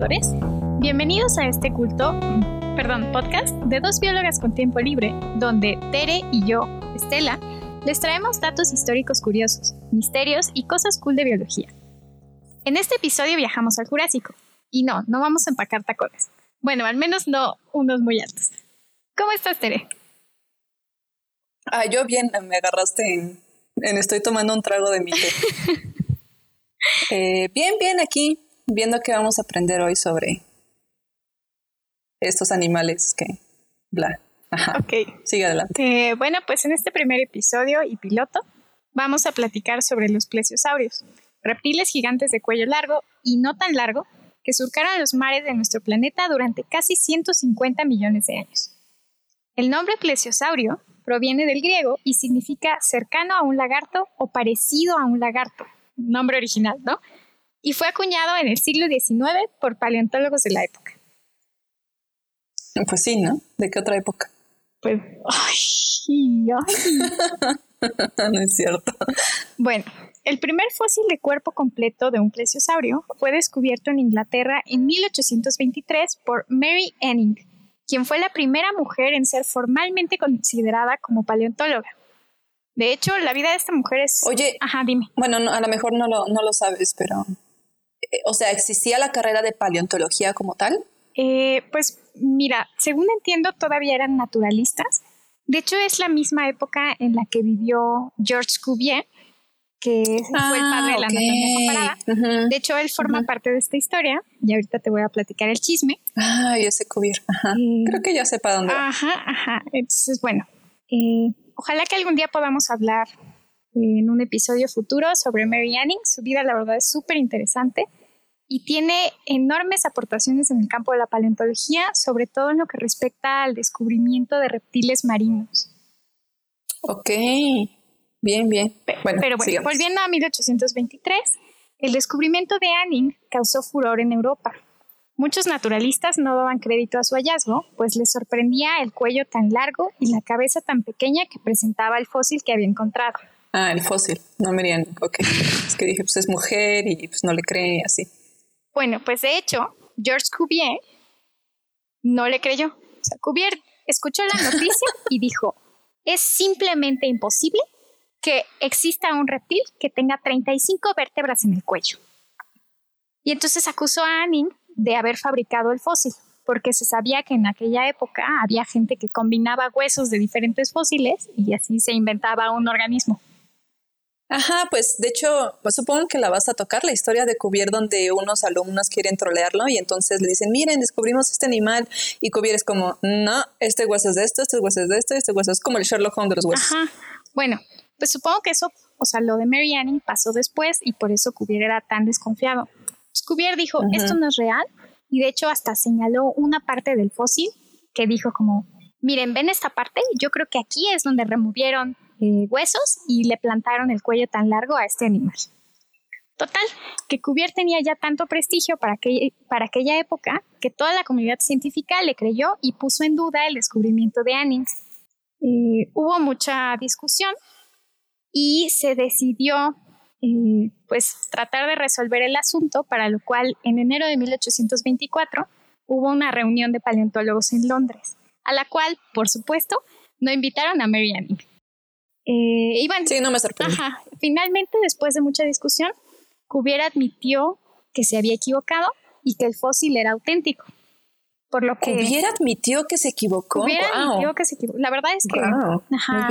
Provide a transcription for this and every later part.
Exploradores, bienvenidos a este culto, perdón, podcast de dos biólogas con tiempo libre, donde Tere y yo, Estela, les traemos datos históricos curiosos, misterios y cosas cool de biología. En este episodio viajamos al Jurásico, y no, no vamos a empacar tacones. Bueno, al menos no unos muy altos. ¿Cómo estás, Tere? Ah, yo bien, me agarraste en, estoy tomando un trago de mi té. Eh, bien, bien, aquí, viendo que vamos a aprender hoy sobre estos animales que, bla. Ajá. Ok. Sigue adelante. Eh, bueno, pues en este primer episodio y piloto vamos a platicar sobre los plesiosaurios, reptiles gigantes de cuello largo y no tan largo que surcaron los mares de nuestro planeta durante casi 150 millones de años. El nombre plesiosaurio proviene del griego y significa cercano a un lagarto o parecido a un lagarto, nombre original, ¿no? Y fue acuñado en el siglo XIX por paleontólogos de la época. Pues sí, ¿no? ¿De qué otra época? Pues, ay, ay. no es cierto. Bueno, el primer fósil de cuerpo completo de un plesiosaurio fue descubierto en Inglaterra en 1823 por Mary Anning, quien fue la primera mujer en ser formalmente considerada como paleontóloga. De hecho, la vida de esta mujer es... Oye, Ajá, dime. Bueno, a lo mejor no lo, no lo sabes, pero... Eh, o sea, ¿existía la carrera de paleontología como tal? Eh, pues mira, según entiendo, todavía eran naturalistas. De hecho, es la misma época en la que vivió Georges Cuvier, que fue el padre de la ah, anatomía comparada. De hecho, él forma parte de esta historia y ahorita te voy a platicar el chisme. Ah, yo sé Cuvier. Ajá. Creo que ya sepa dónde. Ajá, ajá. Entonces, bueno, eh, ojalá que algún día podamos hablar en un episodio futuro sobre Mary Anning. Su vida, la verdad, es súper interesante y tiene enormes aportaciones en el campo de la paleontología, sobre todo en lo que respecta al descubrimiento de reptiles marinos. Ok. Bien, bien. Bueno, Pero bueno, volviendo a 1823, el descubrimiento de Anning causó furor en Europa. Muchos naturalistas no daban crédito a su hallazgo, pues les sorprendía el cuello tan largo y la cabeza tan pequeña que presentaba el fósil que había encontrado. Ah, el fósil, no Miriam, ok. Es que dije, pues es mujer y pues no le cree así. Bueno, pues de hecho, Georges Cuvier no le creyó. O sea, Cuvier escuchó la noticia y dijo, es simplemente imposible que exista un reptil que tenga 35 vértebras en el cuello. Y entonces acusó a Anning de haber fabricado el fósil, porque se sabía que en aquella época había gente que combinaba huesos de diferentes fósiles y así se inventaba un organismo. Ajá, pues de hecho, pues, supongo que la vas a tocar, la historia de Cuvier donde unos alumnos quieren trolearlo y entonces le dicen, miren, descubrimos este animal y Cuvier es como, no, este hueso es de esto, este hueso es de esto, este hueso es como el Sherlock Holmes de los huesos. Ajá, bueno, pues supongo que eso, o sea, lo de Mary Anning pasó después y por eso Cuvier era tan desconfiado. Pues Cuvier dijo, esto no es real y de hecho hasta señaló una parte del fósil que dijo como, miren, ven esta parte, yo creo que aquí es donde removieron eh, huesos y le plantaron el cuello tan largo a este animal. Total, que Cuvier tenía ya tanto prestigio para, que, para aquella época que toda la comunidad científica le creyó y puso en duda el descubrimiento de Anning. Eh, hubo mucha discusión y se decidió eh, pues tratar de resolver el asunto, para lo cual en enero de 1824 hubo una reunión de paleontólogos en Londres, a la cual, por supuesto, no invitaron a Mary Anning. Eh, sí, no me sorprende. Finalmente, después de mucha discusión, Cuvier admitió que se había equivocado y que el fósil era auténtico. Por lo que. Cuvier admitió que se equivocó. Cuvier admitió que se equivocó. La verdad es que. Ajá,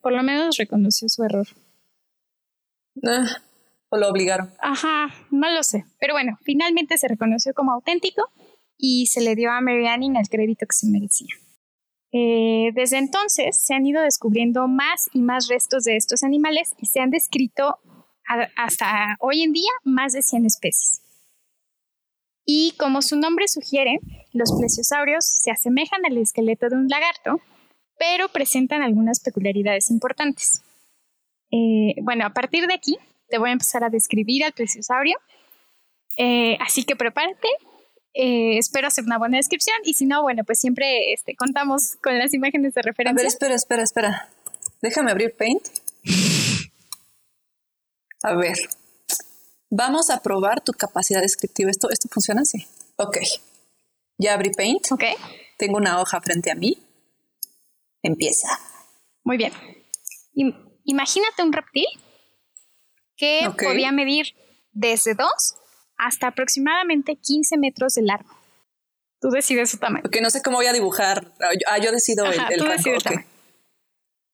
por lo menos reconoció su error. Ah, o lo obligaron. Ajá, no lo sé. Pero bueno, finalmente se reconoció como auténtico y se le dio a Mary Anning el crédito que se merecía. Eh, desde entonces se han ido descubriendo más y más restos de estos animales y se han descrito hasta hoy en día más de 100 especies. Y como su nombre sugiere, los plesiosaurios se asemejan al esqueleto de un lagarto, pero presentan algunas peculiaridades importantes. Eh, bueno, a partir de aquí te voy a empezar a describir al plesiosaurio, eh, así que prepárate. Eh, espero hacer una buena descripción y si no, bueno, pues siempre este, contamos con las imágenes de referencia. A ver, espera, espera, espera. Déjame abrir Paint. A ver. Vamos a probar tu capacidad descriptiva. ¿Esto, esto funciona así? Ok. Ya abrí Paint. Ok. Tengo una hoja frente a mí. Empieza. Muy bien. imagínate un reptil que podía medir desde 2 hasta aproximadamente 15 metros de largo. Tú decides su tamaño. Ok, no sé cómo voy a dibujar. Ah, yo decido el, el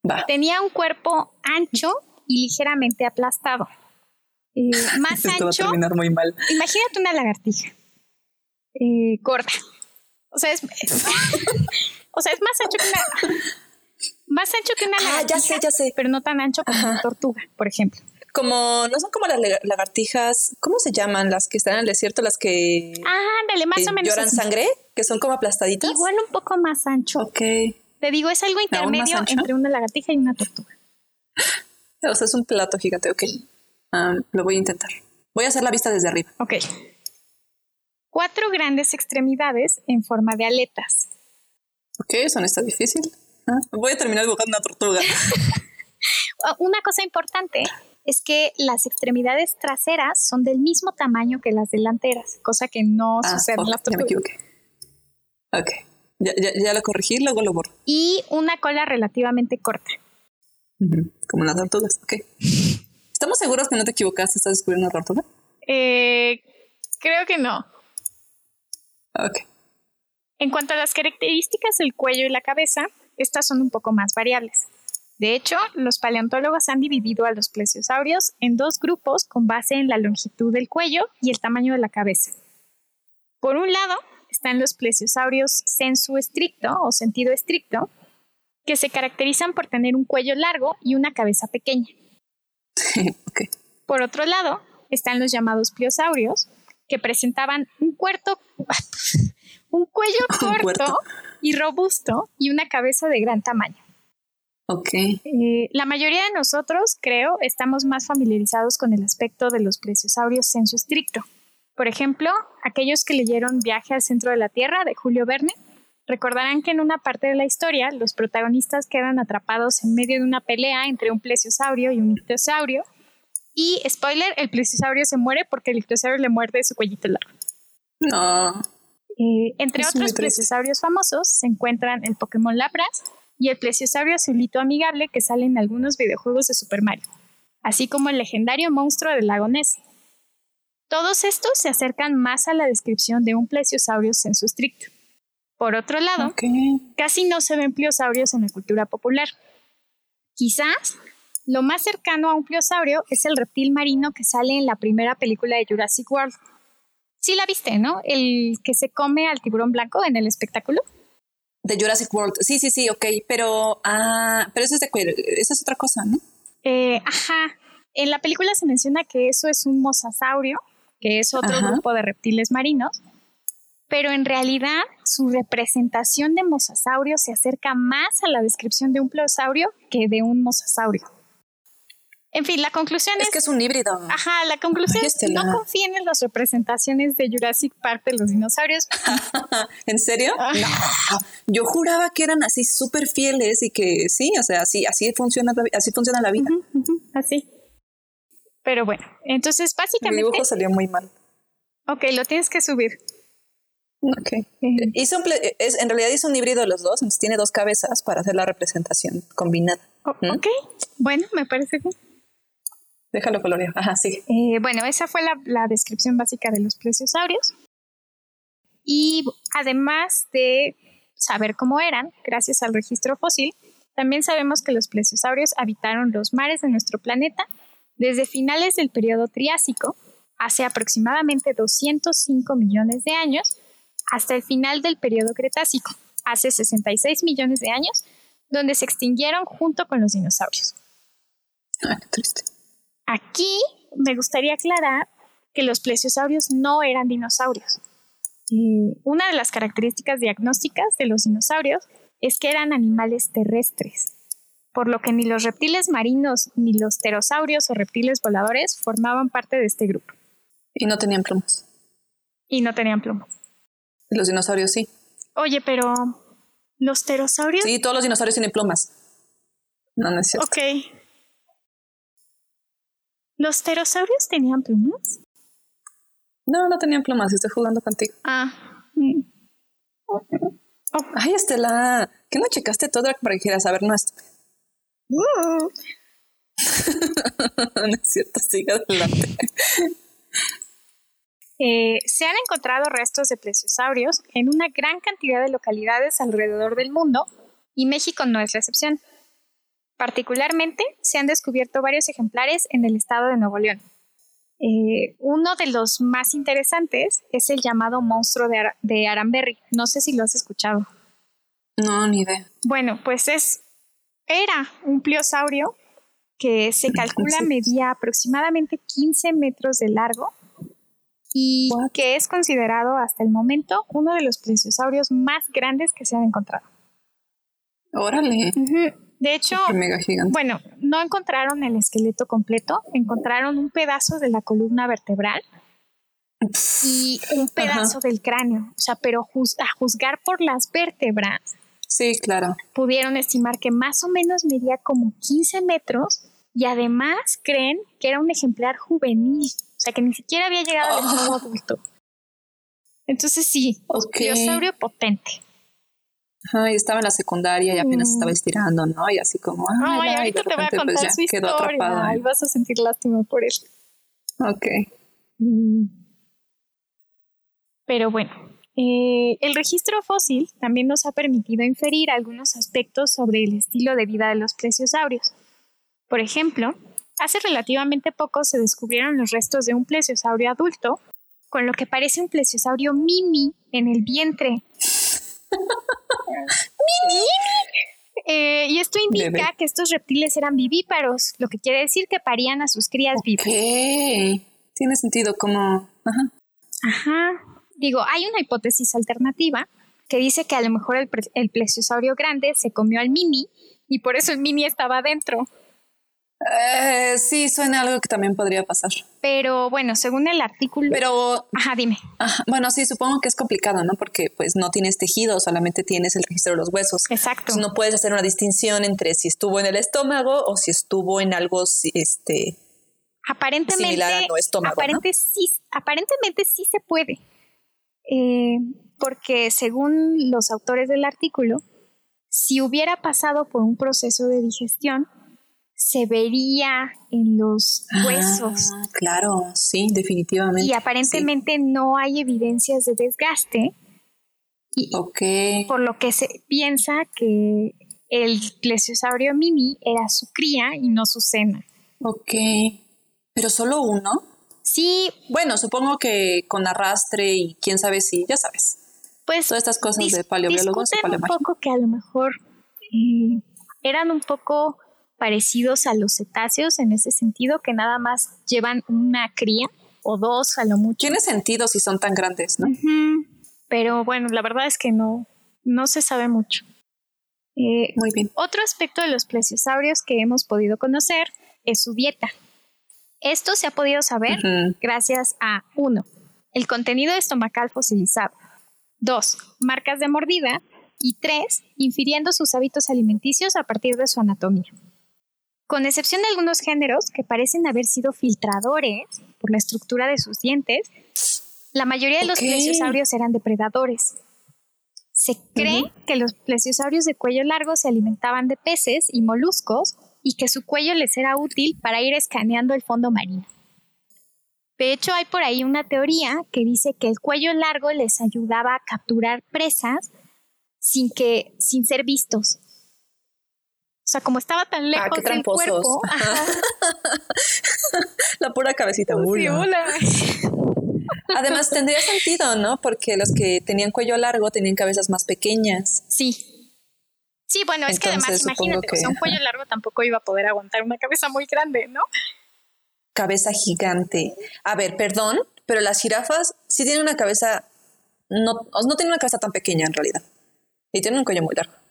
Va. Tenía un cuerpo ancho y ligeramente aplastado. Eh, más ancho. Va a terminar muy mal. Imagínate una lagartija. Eh, gorda. O sea, es, o sea, es más ancho que una. Más ancho que una lagartija. Ah, ya sé, ya sé. Pero no tan ancho como una tortuga, por ejemplo. Como, no son como las lagartijas, ¿cómo se llaman? Las que están en el desierto, las que. Ah, dale, más o menos. ¿Lloran sangre? Que son como aplastaditas. Igual un poco más ancho. Ok. Te digo, es algo intermedio entre una lagartija y una tortuga. O sea, es un plato gigante, ok. Ah, lo voy a intentar. Voy a hacer la vista desde arriba. Ok. Cuatro grandes extremidades en forma de aletas. Ok, eso no está difícil. Ah, voy a terminar dibujando una tortuga. una cosa importante es que las extremidades traseras son del mismo tamaño que las delanteras, cosa que no ah, sucede en las tortugas. Ya me equivoqué. Ok, ya, ya, lo corregí, luego lo borro. Y una cola relativamente corta. Como las tortugas, ok. ¿Estamos seguros que no te equivocaste? ¿Estás descubriendo una tortuga? Eh, creo que no. Ok. En cuanto a las características del cuello y la cabeza, estas son un poco más variables. De hecho, los paleontólogos han dividido a los plesiosaurios en dos grupos con base en la longitud del cuello y el tamaño de la cabeza. Por un lado, están los plesiosaurios sensu estricto o sentido estricto, que se caracterizan por tener un cuello largo y una cabeza pequeña. Por otro lado, están los llamados pliosaurios, que presentaban un, un cuello corto y robusto y una cabeza de gran tamaño. Eh, la mayoría de nosotros, creo, estamos más familiarizados con el aspecto de los plesiosaurios sensu estricto. Por ejemplo, aquellos que leyeron Viaje al centro de la Tierra de Julio Verne recordarán que en una parte de la historia los protagonistas quedan atrapados en medio de una pelea entre un plesiosaurio y un ictiosaurio. Y, spoiler, el plesiosaurio se muere porque el ictiosaurio le muerde su cuellito largo. No. Eh, entre otros plesiosaurios famosos se encuentran el Pokémon Lapras, y el plesiosaurio azulito amigable que sale en algunos videojuegos de Super Mario, así como el legendario monstruo del lago Ness. Todos estos se acercan más a la descripción de un plesiosaurio sensu estricto. Por otro lado, casi no se ven pliosaurios en la cultura popular. Quizás lo más cercano a un pliosaurio es el reptil marino que sale en la primera película de Jurassic World. Sí la viste, ¿no? El que se come al tiburón blanco en el espectáculo de Jurassic World. Sí, sí, sí, ok, pero, ah, pero eso es, de, eso es otra cosa, ¿no? Eh, ajá. En la película se menciona que eso es un mosasaurio, que es otro grupo de reptiles marinos, pero en realidad su representación de mosasaurio se acerca más a la descripción de un plosaurio que de un mosasaurio. En fin, la conclusión es, es que es un híbrido. Ajá, la conclusión es no confíen en las representaciones de Jurassic Park de los dinosaurios. ¿En serio? No. Yo juraba que eran así súper fieles y que sí, o sea, así, así funciona, así funciona la vida. así. Pero bueno, entonces básicamente. El dibujo salió muy mal. Ok, lo tienes que subir. Ok. Hizo es, en realidad hizo un híbrido de los dos, entonces tiene dos cabezas para hacer la representación combinada. ¿Mm? Ok, bueno, me parece bien. Déjalo colorear. Ajá, sí. Eh, bueno, esa fue la, descripción básica de los plesiosaurios. Y además de saber cómo eran, gracias al registro fósil, también sabemos que los plesiosaurios habitaron los mares de nuestro planeta desde finales del periodo Triásico, hace aproximadamente 205 millones de años, hasta el final del periodo Cretácico, hace 66 millones de años, donde se extinguieron junto con los dinosaurios. Ah, qué triste. Aquí me gustaría aclarar que los plesiosaurios no eran dinosaurios. una de las características diagnósticas de los dinosaurios es que eran animales terrestres, por lo que ni los reptiles marinos ni los pterosaurios o reptiles voladores formaban parte de este grupo. Y no tenían plumas. Y no tenían plumas. Los dinosaurios sí. Oye, pero los pterosaurios. Sí, todos los dinosaurios tienen plumas. No, no es cierto. Ok. ¿Los pterosaurios tenían plumas? No, no tenían plumas, estoy jugando contigo. Ah. Ay, Estela, ¿qué no checaste todo para que quieras saber nuestro? no es cierto, sigue adelante. Eh, se han encontrado restos de plesiosaurios en una gran cantidad de localidades alrededor del mundo y México no es la excepción. Particularmente, se han descubierto varios ejemplares en el estado de Nuevo León. Eh, uno de los más interesantes es el llamado monstruo de, de Aramberry. No sé si lo has escuchado. No, ni idea. Bueno, pues es era un pliosaurio que se calcula medía aproximadamente 15 metros de largo y que es considerado hasta el momento uno de los plesiosaurios más grandes que se han encontrado. Órale. De hecho, bueno, no encontraron el esqueleto completo, encontraron un pedazo de la columna vertebral y un pedazo del cráneo. O sea, pero a juzgar por las vértebras, sí, claro. Pudieron estimar que más o menos medía como 15 metros y además creen que era un ejemplar juvenil sea, que ni siquiera había llegado al estado oh. adulto. Entonces sí, okay. dinosaurio potente. Ajá, y estaba en la secundaria y apenas estaba mm. estirando, ¿no? Y así como, ay, ay ahorita te voy a pues, contar su historia y vas a sentir lástima por él. Ok. Mm. Pero bueno, eh, el registro fósil también nos ha permitido inferir algunos aspectos sobre el estilo de vida de los plesiosaurios. Por ejemplo, Hace relativamente poco se descubrieron los restos de un plesiosaurio adulto, con lo que parece un plesiosaurio mimi en el vientre. Eh, y esto indica que estos reptiles eran vivíparos, lo que quiere decir que parían a sus crías vivas. Tiene sentido como... Ajá. Ajá. Digo, hay una hipótesis alternativa que dice que a lo mejor el, el plesiosaurio grande se comió al mimi y por eso el mimi estaba adentro. Eh, sí, suena algo que también podría pasar. Pero bueno, según el artículo. Pero. Ajá, dime. bueno, sí, supongo que es complicado, ¿no? Porque pues no tienes tejido, solamente tienes el registro de los huesos. Exacto. no puedes hacer una distinción entre si estuvo en el estómago o si estuvo en algo este. Aparentemente. Similar a estómago. sí, aparentemente sí se puede. Eh, porque según los autores del artículo, si hubiera pasado por un proceso de digestión, se vería en los ah, huesos. claro, sí, definitivamente. Y aparentemente no hay evidencias de desgaste. Y Por lo que se piensa que el plesiosaurio mini era su cría y no su cena. Ok. ¿Pero solo uno? Sí. Bueno, supongo que con arrastre y quién sabe si, ya sabes. Pues. Todas estas cosas de paleobiólogos y un poco que a lo mejor eh, eran un poco parecidos a los cetáceos en ese sentido, que nada más llevan una cría o dos a lo mucho. Tiene sentido si son tan grandes, ¿no? Pero bueno, la verdad es que no, no se sabe mucho. Eh, Muy bien. Otro aspecto de los plesiosaurios que hemos podido conocer es su dieta. Esto se ha podido saber gracias a uno, El contenido estomacal fosilizado. Dos, Marcas de mordida. Y tres, Infiriendo sus hábitos alimenticios a partir de su anatomía. Con excepción de algunos géneros que parecen haber sido filtradores por la estructura de sus dientes, la mayoría de los plesiosaurios eran depredadores. Se cree que los plesiosaurios de cuello largo se alimentaban de peces y moluscos y que su cuello les era útil para ir escaneando el fondo marino. De hecho, hay por ahí una teoría que dice que el cuello largo les ayudaba a capturar presas sin que sin ser vistos. O sea, como estaba tan ah, lejos del cuerpo. La pura cabecita. Sí, Además, tendría sentido, ¿no? Porque los que tenían cuello largo tenían cabezas más pequeñas. Sí. Sí, bueno, es que además imagínate, que... un cuello largo tampoco iba a poder aguantar una cabeza muy grande, ¿no? Cabeza gigante. A ver, perdón, pero las jirafas sí tienen una cabeza, no, no tienen una cabeza tan pequeña en realidad. Y tienen un cuello muy largo.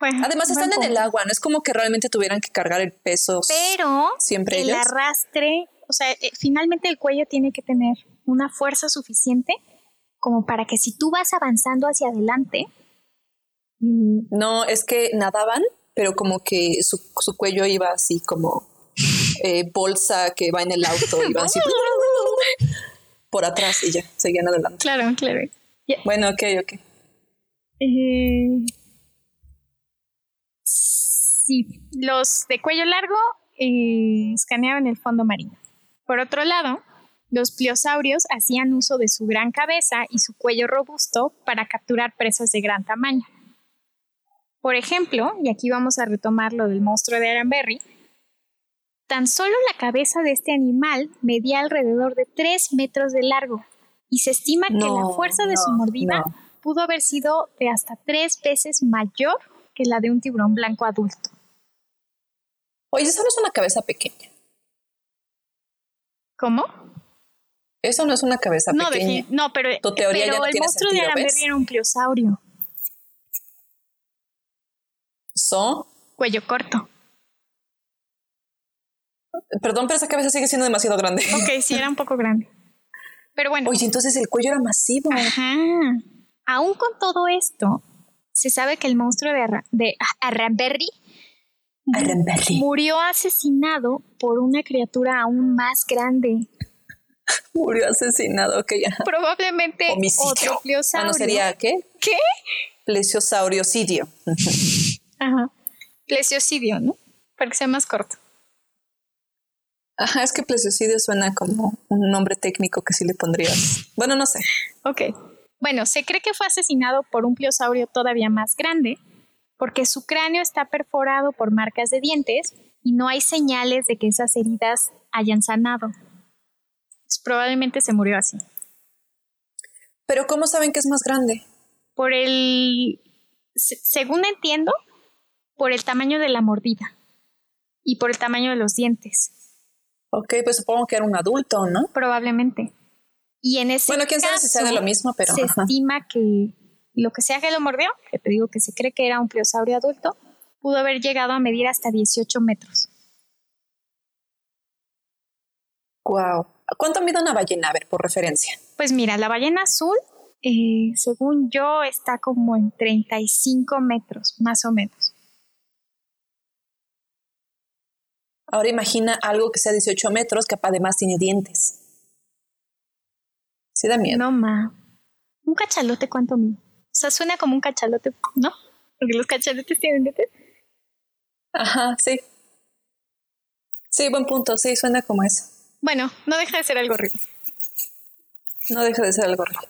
Además están en el agua, no es como que realmente tuvieran que cargar el peso. Pero siempre el arrastre, o sea, eh, finalmente el cuello tiene que tener una fuerza suficiente como para que si tú vas avanzando hacia adelante. Mm, no, es que nadaban, pero como que su, cuello iba así como eh, bolsa que va en el auto, iba así. por atrás y ya, seguían adelante. Claro, claro. Bueno, ok, ok. Eh, sí, los de cuello largo eh, escaneaban el fondo marino. Por otro lado, los pliosaurios hacían uso de su gran cabeza y su cuello robusto para capturar presas de gran tamaño. Por ejemplo, y aquí vamos a retomar lo del monstruo de Aranberry, tan solo la cabeza de este animal medía alrededor de 3 metros de largo y se estima que la fuerza de su mordida pudo haber sido de hasta tres veces mayor que la de un tiburón blanco adulto. Oye, eso no es una cabeza pequeña. ¿Cómo? Eso no es una cabeza no, pequeña. no, pero, tu teoría pero ya no el tiene monstruo sentido, de Aranberry era un pliosaurio. ¿So? Cuello corto. Perdón, pero esa cabeza sigue siendo demasiado grande. Ok, sí, era un poco grande. Pero bueno. Oye, entonces el cuello era masivo. Ajá. Aún con todo esto, se sabe que el monstruo de, de Aranberry murió asesinado por una criatura aún más grande. Murió asesinado, ok. Probablemente otro ah, plesiosaurio. sería qué? ¿Qué? Plesiosauriocidio. Ajá. Plesiocidio, ¿no? Para que sea más corto. Ajá, es que plesiocidio suena como un nombre técnico que sí le pondrías. Bueno, no sé. Ok. Bueno, se cree que fue asesinado por un pliosaurio todavía más grande, porque su cráneo está perforado por marcas de dientes y no hay señales de que esas heridas hayan sanado. Pues probablemente se murió así. Pero ¿cómo saben que es más grande? Por el, según entiendo, por el tamaño de la mordida y por el tamaño de los dientes. Ok, pues supongo que era un adulto, ¿no? Probablemente. Y en ese bueno, quién sabe si sea de lo mismo, pero se estima que lo que sea que lo mordió, que te digo que se cree que era un pliosaurio adulto, pudo haber llegado a medir hasta 18 metros. Wow. ¿Cuánto mide una ballena? A ver, por referencia. Pues mira, la ballena azul, eh, según yo, está como en 35 metros, más o menos. Ahora imagina algo que sea 18 metros, que además tiene dientes. Sí da miedo. No, ma. ¿Un cachalote cuánto mide? O sea, suena como un cachalote, ¿no? Porque los cachalotes tienen dientes. Ajá, sí. Sí, buen punto. Sí, suena como eso. Bueno, no deja de ser algo horrible. No deja de ser algo horrible.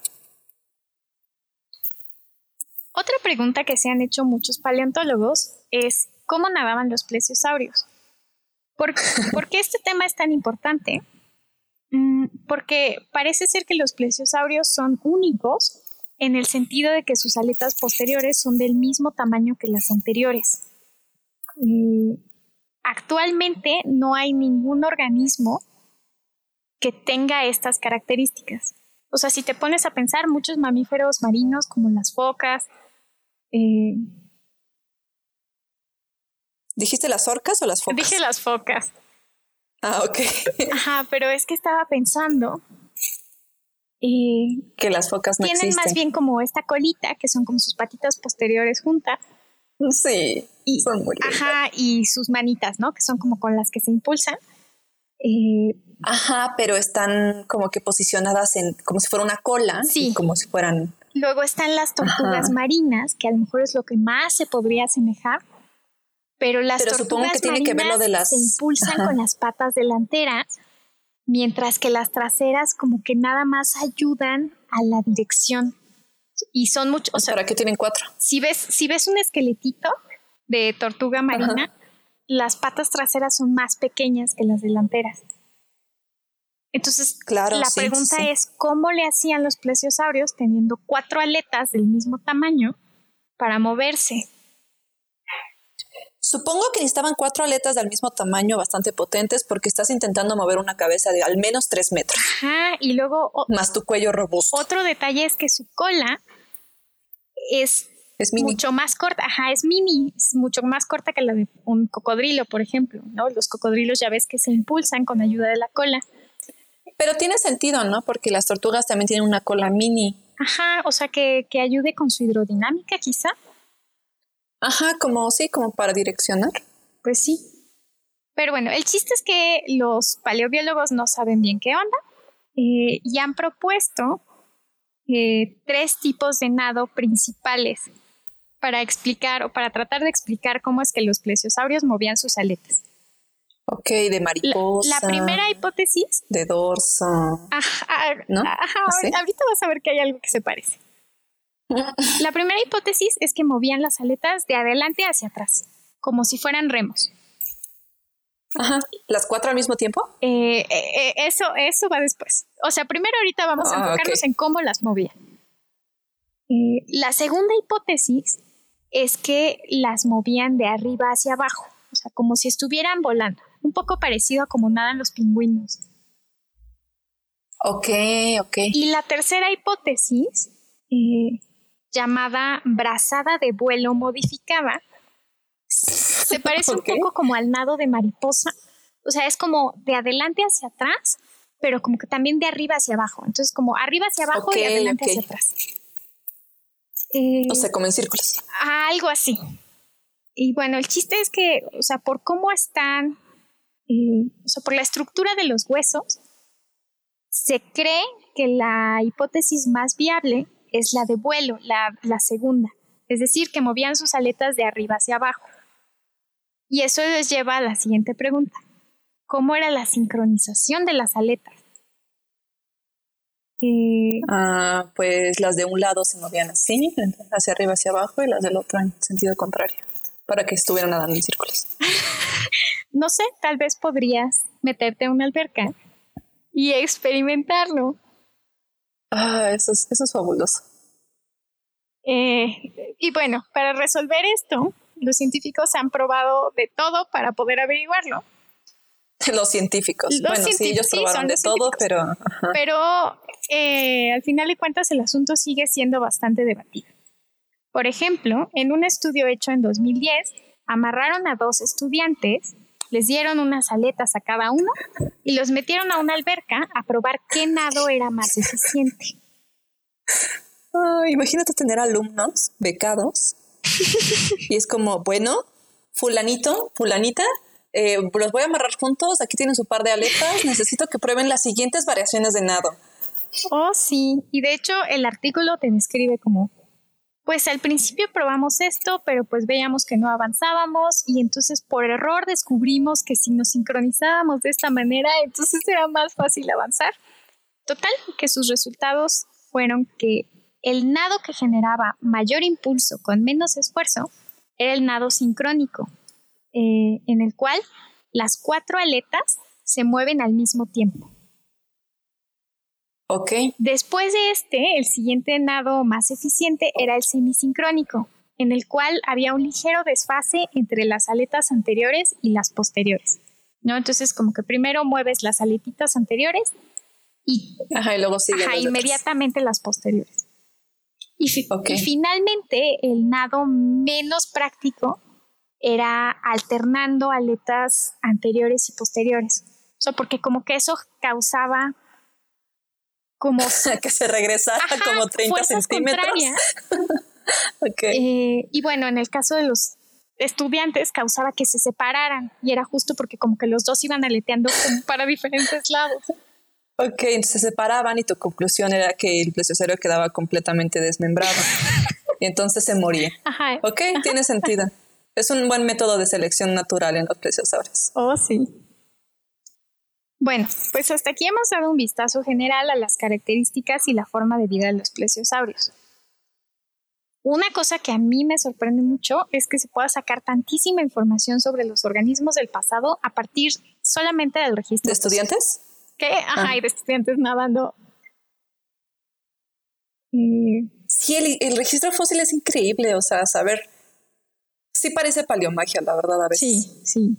Otra pregunta que se han hecho muchos paleontólogos es ¿cómo nadaban los plesiosaurios? ¿Por, qué este tema es tan importante? Mm, porque parece ser que los plesiosaurios son únicos en el sentido de que sus aletas posteriores son del mismo tamaño que las anteriores. actualmente no hay ningún organismo que tenga estas características. O sea, si te pones a pensar, muchos mamíferos marinos como las focas, eh, ¿Dijiste las orcas o las focas? Dije las focas. Ah, ok. Ajá, pero es que estaba pensando. y que las focas no Tienen más bien como esta colita, que son como sus patitas posteriores juntas. Sí, y, son muy Ajá, y sus manitas, ¿no? Que son como con las que se impulsan. Eh, ajá, pero están como que posicionadas en como si fuera una cola, sí. como si fueran. Luego están las tortugas marinas, que a lo mejor es lo que más se podría asemejar pero las tortugas que tiene que ver lo de las... se impulsan con las patas delanteras, mientras que las traseras como que nada más ayudan a la dirección. Y son muchos... O sea, ¿Para qué tienen cuatro? Si ves, si ves un esqueletito de tortuga marina, las patas traseras son más pequeñas que las delanteras. Entonces, claro, la pregunta es, ¿cómo le hacían los plesiosaurios teniendo cuatro aletas del mismo tamaño para moverse? Supongo que necesitaban cuatro aletas del mismo tamaño, bastante potentes, porque estás intentando mover una cabeza de al menos tres metros. Ajá, y luego... Más tu cuello robusto. Otro detalle es que su cola es, es mucho más corta. Ajá, es mini, es mucho más corta que la de un cocodrilo, por ejemplo, ¿no? Los cocodrilos ya ves que se impulsan con ayuda de la cola. Pero tiene sentido, ¿no? Porque las tortugas también tienen una cola mini. Ajá, o sea, que, que ayude con su hidrodinámica, quizá. Ajá, como sí, como para direccionar. Pues sí. Pero bueno, el chiste es que los paleobiólogos no saben bien qué onda. eh, y han propuesto eh, tres tipos de nado principales para explicar o para tratar de explicar cómo es que los plesiosaurios movían sus aletas. Ok, de mariposa. La, primera hipótesis. De dorso. Ajá, ¿no? ajá ahorita vas a ver que hay algo que se parece. La primera hipótesis es que movían las aletas de adelante hacia atrás, como si fueran remos. Ajá. ¿Las cuatro al mismo tiempo? Eh, eh, eh, eso, eso va después. O sea, primero ahorita vamos a ah, enfocarnos en cómo las movían. la segunda hipótesis es que las movían de arriba hacia abajo, o sea, como si estuvieran volando, un poco parecido a como nadan los pingüinos. Ok, ok. Y la tercera hipótesis llamada brazada de vuelo modificada. Se parece un poco como al nado de mariposa. O sea, es como de adelante hacia atrás, pero como que también de arriba hacia abajo. Entonces, como arriba hacia abajo y adelante hacia atrás. Eh, o sea, como en círculos. Algo así. Y bueno, el chiste es que, o sea, por cómo están, eh, o sea, por la estructura de los huesos, se cree que la hipótesis más viable es la de vuelo, la, segunda, es decir, que movían sus aletas de arriba hacia abajo. Y eso les lleva a la siguiente pregunta. ¿Cómo era la sincronización de las aletas? Eh, ah, pues las de un lado se movían así, hacia arriba, hacia abajo, y las del otro en sentido contrario, para que estuvieran nadando en círculos. no sé, tal vez podrías meterte a una alberca y experimentarlo. Ah, eso es, eso es fabuloso. Eh, y bueno, para resolver esto, los científicos han probado de todo para poder averiguarlo. Los científicos. bueno, sí, ellos probaron de todo, pero... Pero eh, al final de cuentas el asunto sigue siendo bastante debatido. Por ejemplo, en un estudio hecho en 2010, amarraron a dos estudiantes les dieron unas aletas a cada uno y los metieron a una alberca a probar qué nado era más eficiente. imagínate tener alumnos becados y es como, bueno, fulanito, fulanita, eh, los voy a amarrar juntos, aquí tienen su par de aletas, necesito que prueben las siguientes variaciones de nado. Oh, sí, y de hecho el artículo te describe como pues al principio probamos esto, pero pues veíamos que no avanzábamos y entonces por error descubrimos que si nos sincronizábamos de esta manera, entonces era más fácil avanzar. Total, que sus resultados fueron que el nado que generaba mayor impulso con menos esfuerzo era el nado sincrónico, eh, en el cual las cuatro aletas se mueven al mismo tiempo. Ok. Después de este, el siguiente nado más eficiente era el semisincrónico, en el cual había un ligero desfase entre las aletas anteriores y las posteriores. ¿no? Entonces, como que primero mueves las aletitas anteriores y, luego inmediatamente las posteriores. Y, y finalmente, el nado menos práctico era alternando aletas anteriores y posteriores. O sea, porque como que eso causaba como que se regresara como 30 centímetros. Eh, y bueno, en el caso de los estudiantes causaba que se separaran y era justo porque como que los dos iban aleteando para diferentes lados. Ok, se separaban y tu conclusión era que el plesiosauro quedaba completamente desmembrado y entonces se moría. Ajá. Ok, tiene sentido. Es un buen método de selección natural en los plesiosaurios. Oh, sí. Bueno, pues hasta aquí hemos dado un vistazo general a las características y la forma de vida de los plesiosaurios. Una cosa que a mí me sorprende mucho es que se pueda sacar tantísima información sobre los organismos del pasado a partir solamente del registro. ¿De estudiantes? ¿Qué? Ajá, ah. de estudiantes nadando. Sí, el, el, registro fósil es increíble, o sea, saber. Sí parece paleomagia, la verdad, a veces. Sí, sí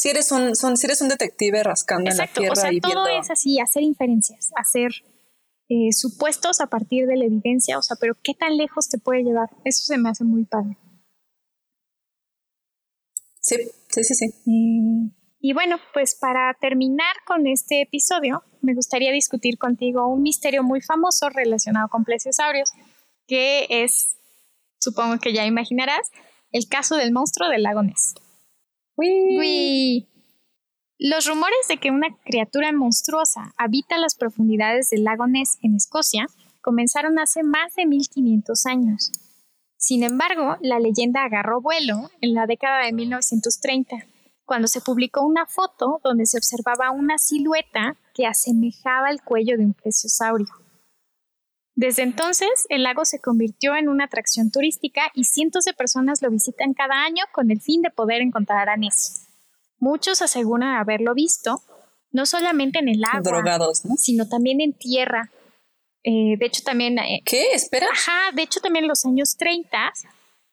si eres un, son, si eres un detective rascando en la tierra o sea, todo es así, hacer inferencias, hacer eh, supuestos a partir de la evidencia, o sea, pero ¿qué tan lejos te puede llevar? Eso se me hace muy padre. Sí, sí, sí, sí. y bueno, pues para terminar con este episodio, me gustaría discutir contigo un misterio muy famoso relacionado con plesiosaurios, que es, supongo que ya imaginarás, el caso del monstruo del lago Ness. Los rumores de que una criatura monstruosa habita las profundidades del lago Ness en Escocia comenzaron hace más de 1500 años. Sin embargo, la leyenda agarró vuelo en la década de 1930, cuando se publicó una foto donde se observaba una silueta que asemejaba el cuello de un plesiosaurio. Desde entonces, el lago se convirtió en una atracción turística y cientos de personas lo visitan cada año con el fin de poder encontrar a Nessie. Muchos aseguran haberlo visto, no solamente en el agua, sino también en tierra. Eh, de hecho, también... Eh, ¿Qué? Espera. Ajá, de hecho también en los años 30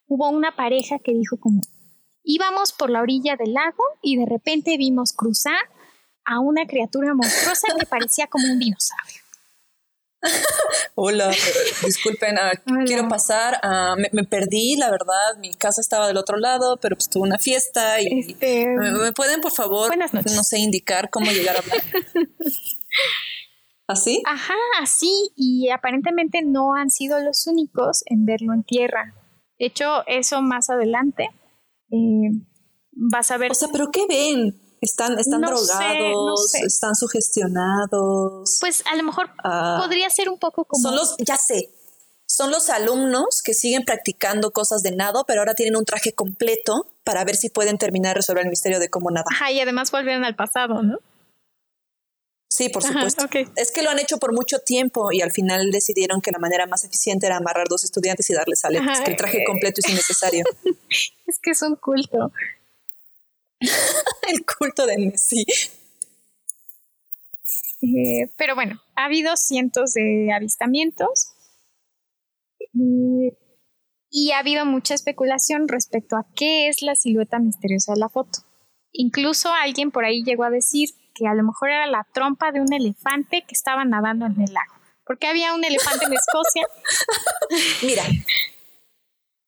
hubo una pareja que dijo como, íbamos por la orilla del lago y de repente vimos cruzar a una criatura monstruosa que parecía como un dinosaurio. Hola, disculpen, ah, quiero pasar. Ah, me, perdí, la verdad. Mi casa estaba del otro lado, pero pues tuve una fiesta y este, ¿me, pueden, por favor, no sé, indicar cómo llegar a hablar. ¿Así? Ajá, así. Y aparentemente no han sido los únicos en verlo en tierra. De hecho, eso más adelante eh, vas a ver. O sea, pero ¿qué ven? Están, están drogados, están sugestionados. Pues a lo mejor ah, podría ser un poco como. Son los, ya sé, son los alumnos que siguen practicando cosas de nado, pero ahora tienen un traje completo para ver si pueden terminar de resolver el misterio de cómo nadar. Ajá, y además volvieron al pasado, ¿no? Sí, por supuesto. Es que lo han hecho por mucho tiempo y al final decidieron que la manera más eficiente era amarrar dos estudiantes y darles aletas, que el traje completo es innecesario. es que es un culto. el culto de Messi. Eh, pero bueno, ha habido cientos de avistamientos eh, y ha habido mucha especulación respecto a qué es la silueta misteriosa de la foto. Incluso alguien por ahí llegó a decir que a lo mejor era la trompa de un elefante que estaba nadando en el lago. Porque había un elefante en Escocia. Mira,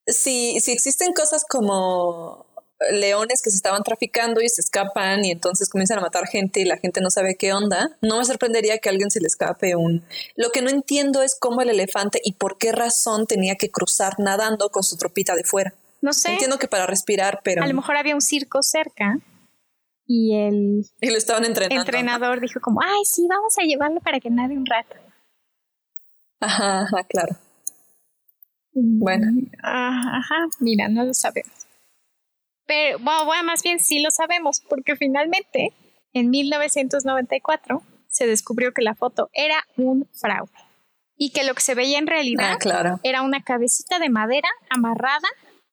si, si existen cosas como leones que se estaban traficando y se escapan y entonces comienzan a matar gente y la gente no sabe qué onda, no me sorprendería que a alguien se le escape un... Lo que no entiendo es cómo el elefante y por qué razón tenía que cruzar nadando con su tropita de fuera. No sé. Entiendo que para respirar, pero... A lo mejor había un circo cerca y el... Y lo estaban entrenando. entrenador dijo como, ay, sí, vamos a llevarlo para que nade un rato. Ajá, ajá, claro. Bueno. Ajá, mira, no lo sabemos. Pero, bueno, más bien sí lo sabemos, porque finalmente, en 1994, se descubrió que la foto era un fraude y que lo que se veía en realidad ah, era una cabecita de madera amarrada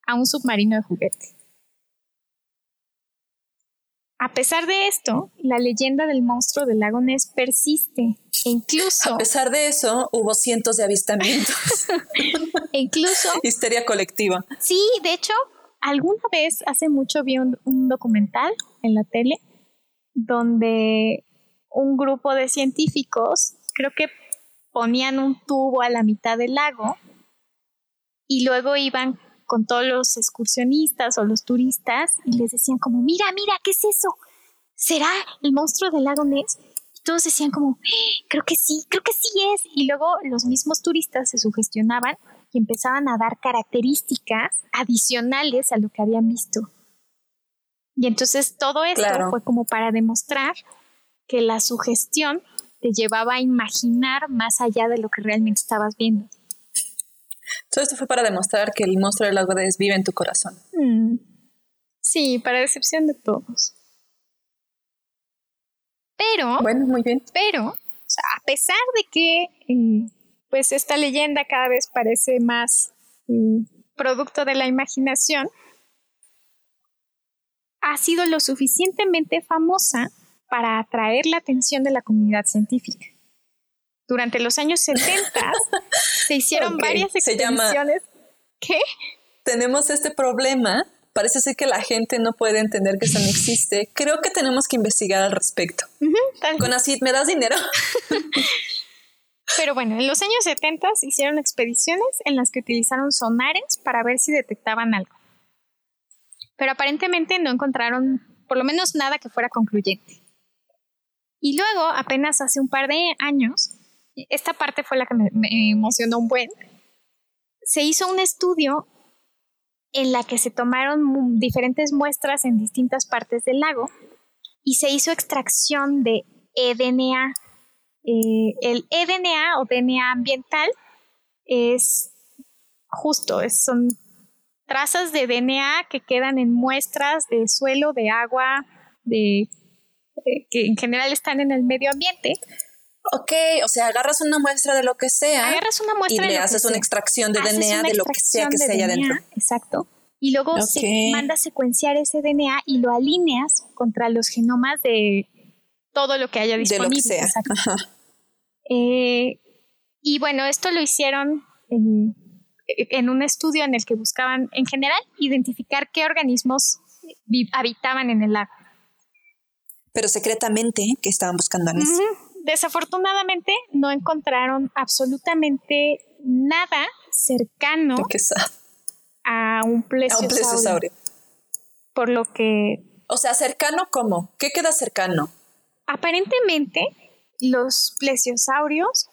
a un submarino de juguete. A pesar de esto, la leyenda del monstruo del lago Ness persiste e incluso... A pesar de eso, hubo cientos de avistamientos. e incluso... Histeria colectiva. Sí, de hecho, alguna vez hace mucho vi un, documental en la tele donde un grupo de científicos, creo que ponían un tubo a la mitad del lago y luego iban con todos los excursionistas o los turistas y les decían como, mira, mira, ¿qué es eso? ¿Será el monstruo del lago Ness? Y todos decían como, creo que sí, creo que sí es. Y luego los mismos turistas se sugestionaban y empezaban a dar características adicionales a lo que habían visto. Y entonces todo esto fue como para demostrar que la sugestión te llevaba a imaginar más allá de lo que realmente estabas viendo. Todo esto fue para demostrar que el monstruo del lago de vive en tu corazón. Mm. Sí, para decepción de todos. Pero. Bueno, muy bien. Pero, a pesar de que eh, pues esta leyenda cada vez parece más mm, producto de la imaginación, ha sido lo suficientemente famosa para atraer la atención de la comunidad científica. Durante los años 70 se hicieron varias expediciones. ¿Qué? Tenemos este problema. Parece ser que la gente no puede entender que eso no existe. Creo que tenemos que investigar al respecto. Con así, ¿me das dinero? Pero bueno, en los años 70 se hicieron expediciones en las que utilizaron sonares para ver si detectaban algo. Pero aparentemente no encontraron por lo menos nada que fuera concluyente. Y luego, apenas hace un par de años, esta parte fue la que me, emocionó un buen, se hizo un estudio en la que se tomaron diferentes muestras en distintas partes del lago y se hizo extracción de eDNA. Eh, el eDNA o DNA ambiental es justo, son trazas de DNA que quedan en muestras de suelo, de agua, de que en general están en el medio ambiente. Ok, o sea, agarras una muestra de lo que sea. Agarras una muestra y le haces una extracción de DNA de lo que sea que se haya dentro. Exacto. Y luego se manda a secuenciar ese DNA y lo alineas contra los genomas de todo lo que haya disponible. De lo que sea. Eh, y bueno, esto lo hicieron en, en un estudio en el que buscaban, en general, identificar qué organismos habitaban en el lago pero secretamente que estaban buscando a Nessie. Desafortunadamente no encontraron absolutamente nada cercano a un plesiosaurio. Por lo que... O sea, cercano cómo? ¿Qué queda cercano? Aparentemente los plesiosaurios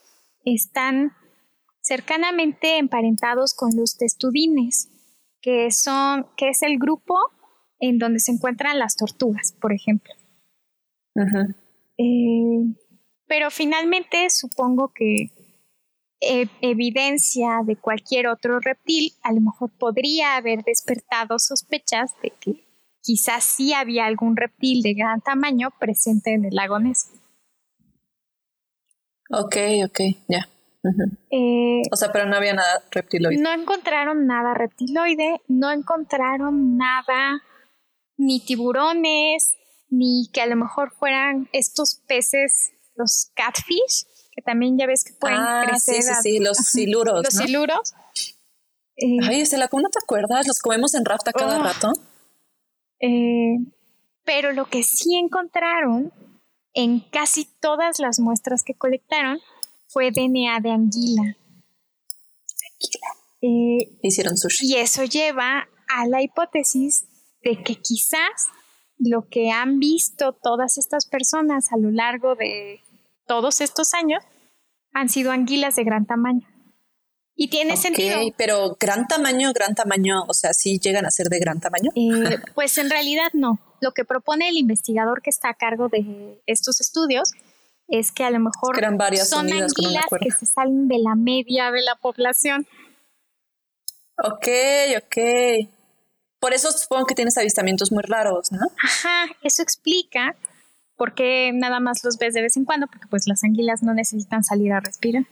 están cercanamente emparentados con los testudines, que son, que es el grupo en donde se encuentran las tortugas, por ejemplo. Eh, pero finalmente supongo que e, evidencia de cualquier otro reptil a lo mejor podría haber despertado sospechas de que quizás sí había algún reptil de gran tamaño presente en el lago Ness. Ok, ok, ya. Eh, o sea, pero no había nada reptiloide. No encontraron nada reptiloide, no encontraron nada, ni tiburones, ni que a lo mejor fueran estos peces, los catfish, que también ya ves que pueden ah, crecer. Sí, sí, sí, los siluros. Los siluros. Eh, Ay, la ¿cómo no te acuerdas? Los comemos en rafta cada oh. rato. Eh, pero lo que sí encontraron en casi todas las muestras que colectaron fue DNA de anguila. Eh, Hicieron sushi. Y eso lleva a la hipótesis de que quizás lo que han visto todas estas personas a lo largo de todos estos años han sido anguilas de gran tamaño. Y tiene sentido. Pero gran tamaño, gran tamaño, o sea, ¿sí llegan a ser de gran tamaño? Eh, pues en realidad no. Lo que propone el investigador que está a cargo de estos estudios es que a lo mejor son anguilas que se salen de la media de la población. Ok, ok. Por eso supongo que tienes avistamientos muy raros, ¿no? Ajá, eso explica por qué nada más los ves de vez en cuando, porque pues las anguilas no necesitan salir a respirar.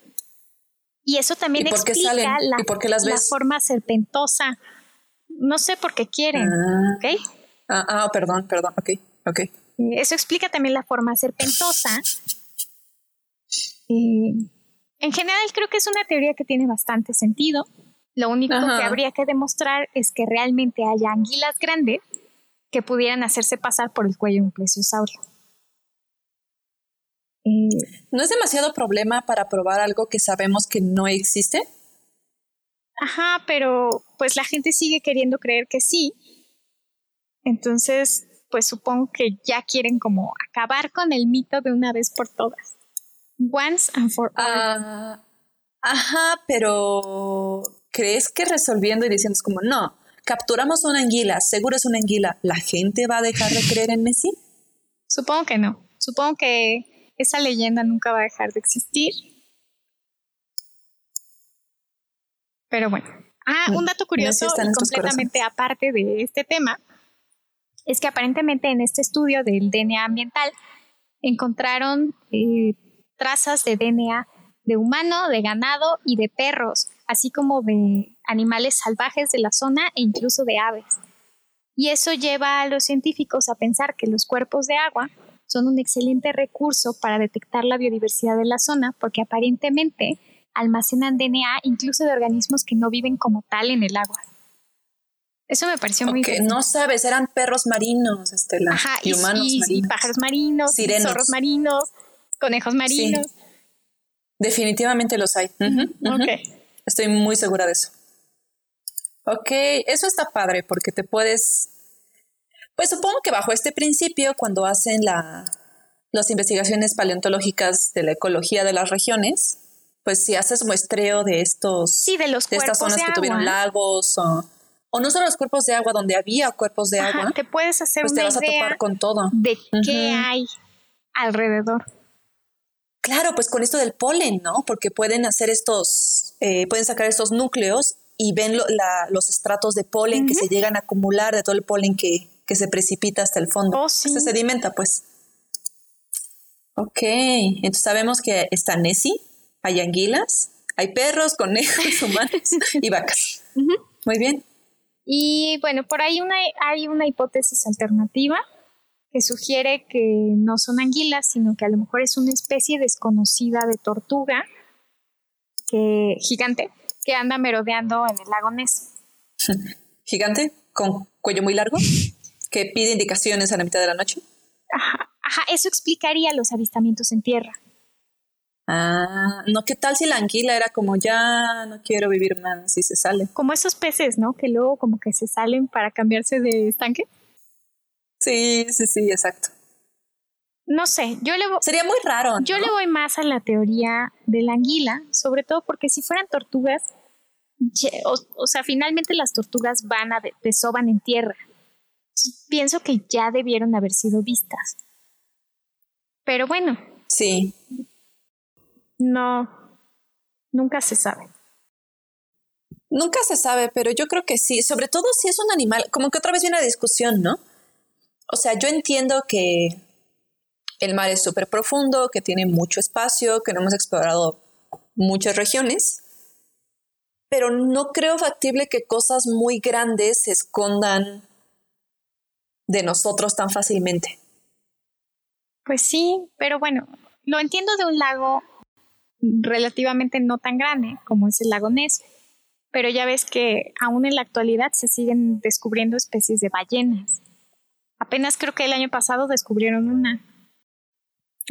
Y eso también explica La, la, forma serpentosa. No sé por qué quieren, ah. ¿ok? Ah, ah, perdón, perdón, ok, ok. Eso explica también la forma serpentosa. Eh, en general creo que es una teoría que tiene bastante sentido. Lo único que habría que demostrar es que realmente haya anguilas grandes que pudieran hacerse pasar por el cuello de un plesiosaurio. Eh, ¿No es demasiado problema para probar algo que sabemos que no existe? Ajá, pero pues la gente sigue queriendo creer que sí. Entonces, pues supongo que ya quieren como acabar con el mito de una vez por todas. Once and for all. Ah, ajá, pero ¿crees que resolviendo y diciendo es como, no, capturamos una anguila, seguro es una anguila, ¿la gente va a dejar de creer en Messi? Supongo que no. Supongo que esa leyenda nunca va a dejar de existir. Pero bueno. Ah, un dato curioso completamente aparte de este tema es que aparentemente en este estudio del DNA ambiental encontraron eh, trazas de DNA de humano, de ganado y de perros, así como de animales salvajes de la zona e incluso de aves. Y eso lleva a los científicos a pensar que los cuerpos de agua son un excelente recurso para detectar la biodiversidad de la zona porque aparentemente almacenan DNA incluso de organismos que no viven como tal en el agua. Eso me pareció muy interesante. No sabes, eran perros marinos, Estela. y, humanos marinos. pájaros marinos, zorros marinos, conejos marinos. Definitivamente los hay. Estoy muy segura de eso. Ok, eso está padre porque te puedes, pues supongo que bajo este principio, cuando hacen la, las investigaciones paleontológicas de la ecología de las regiones, pues si haces muestreo de estos, sí, de, los de estas zonas que tuvieron lagos o, o no solo los cuerpos de agua, donde había cuerpos de agua, te puedes hacer pues una te vas a idea topar con todo. de qué hay alrededor. Claro, pues con esto del polen, ¿no? Porque pueden hacer estos, eh, pueden sacar estos núcleos y ven los estratos de polen que se llegan a acumular de todo el polen que, que se precipita hasta el fondo. Oh, sí. Se sedimenta, pues. Ok, entonces sabemos que está Nessie, hay anguilas, hay perros, conejos, humanos y vacas. Muy bien. Y bueno, por ahí una, hay una hipótesis alternativa que sugiere que no son anguilas, sino que a lo mejor es una especie desconocida de tortuga que, gigante que anda merodeando en el lago Ness. ¿Gigante? ¿Con cuello muy largo? ¿Que pide indicaciones a la mitad de la noche? Ajá, ajá, eso explicaría los avistamientos en tierra. Ah, no, ¿qué tal si la anguila era como ya no quiero vivir más y se sale? Como esos peces, ¿no? Que luego como que se salen para cambiarse de estanque. Sí, sí, sí, exacto. No sé, yo le voy... Sería muy raro. Yo le voy más a la teoría de la anguila, sobre todo porque si fueran tortugas, o, sea, finalmente las tortugas van a desoban en tierra. Pienso que ya debieron haber sido vistas. Pero bueno. Sí. No, nunca se sabe. Nunca se sabe, pero yo creo que sí, sobre todo si es un animal, como que otra vez viene la discusión, ¿no? O sea, yo entiendo que el mar es súper profundo, que tiene mucho espacio, que no hemos explorado muchas regiones, pero no creo factible que cosas muy grandes se escondan de nosotros tan fácilmente. Pues sí, pero bueno, lo entiendo de un lago relativamente no tan grande como es el lago Ness, pero ya ves que aún en la actualidad se siguen descubriendo especies de ballenas. Apenas creo que el año pasado descubrieron una.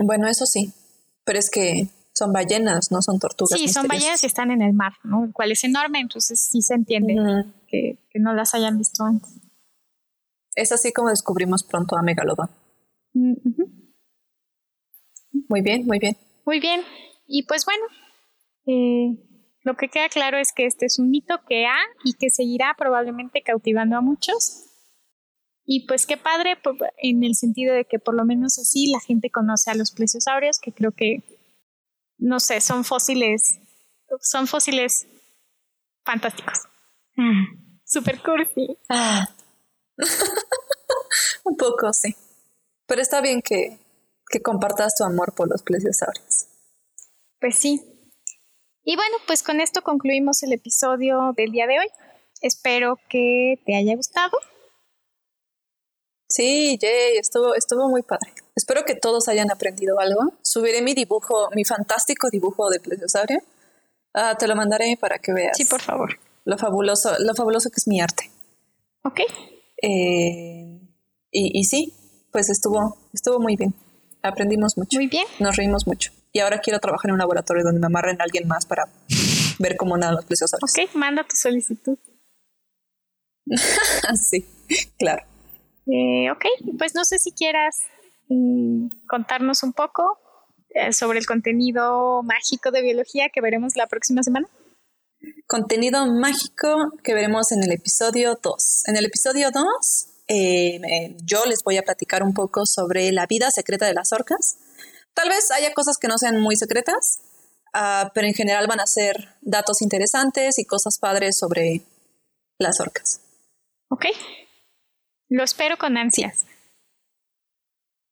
Bueno, eso sí, pero es que son ballenas, no son tortugas. Sí, son ballenas y están en el mar, ¿no? El cual es enorme, entonces sí se entiende que, no las hayan visto antes. Es así como descubrimos pronto a Megalodon. Mm, muy bien, muy bien. Muy bien. Y pues bueno, eh, lo que queda claro es que este es un mito que ha y que seguirá probablemente cautivando a muchos. Y pues qué padre en el sentido de que por lo menos así la gente conoce a los plesiosaurios, que creo que, no sé, son fósiles, son fósiles fantásticos. Ah, super cursi. Ah. Un poco, sí. Pero está bien que, que compartas tu amor por los plesiosaurios. Pues sí. Y bueno, pues con esto concluimos el episodio del día de hoy. Espero que te haya gustado. Sí, Jay, estuvo, estuvo muy padre. Espero que todos hayan aprendido algo. Subiré mi dibujo, mi fantástico dibujo de plesiosaurio. Ah, te lo mandaré para que veas. Sí, por favor. Lo fabuloso, lo fabuloso que es mi arte. Ok. Eh, y, y sí, pues estuvo, estuvo muy bien. Aprendimos mucho. Muy bien. Nos reímos mucho. Y ahora quiero trabajar en un laboratorio donde me amarren a alguien más para ver cómo nadan los plesiosaurios. Ok, manda tu solicitud. sí, claro. Eh, ok, pues no sé si quieras mm, contarnos un poco eh, sobre el contenido mágico de biología que veremos la próxima semana. Contenido mágico que veremos en el episodio 2. En el episodio 2 eh, yo les voy a platicar un poco sobre la vida secreta de las orcas Tal vez haya cosas que no sean muy secretas, ah, pero en general van a ser datos interesantes y cosas padres sobre las orcas. Ok. Lo espero con ansias.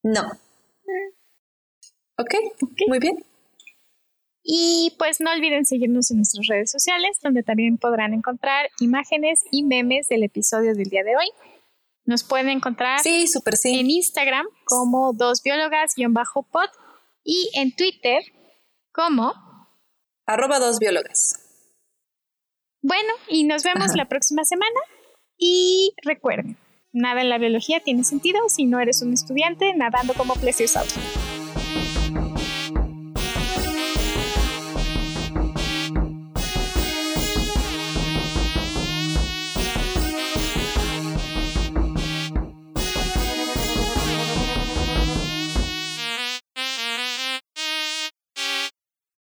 No. Ok, muy bien. Y pues no olviden seguirnos en nuestras redes sociales, donde también podrán encontrar imágenes y memes del episodio del día de hoy. Nos pueden encontrar sí, super, sí. en Instagram como dos biólogas-pod y en Twitter como arroba dos biólogas. Bueno, y nos vemos la próxima semana y recuerden, nada en la biología tiene sentido si no eres un estudiante nadando como plesiosauro.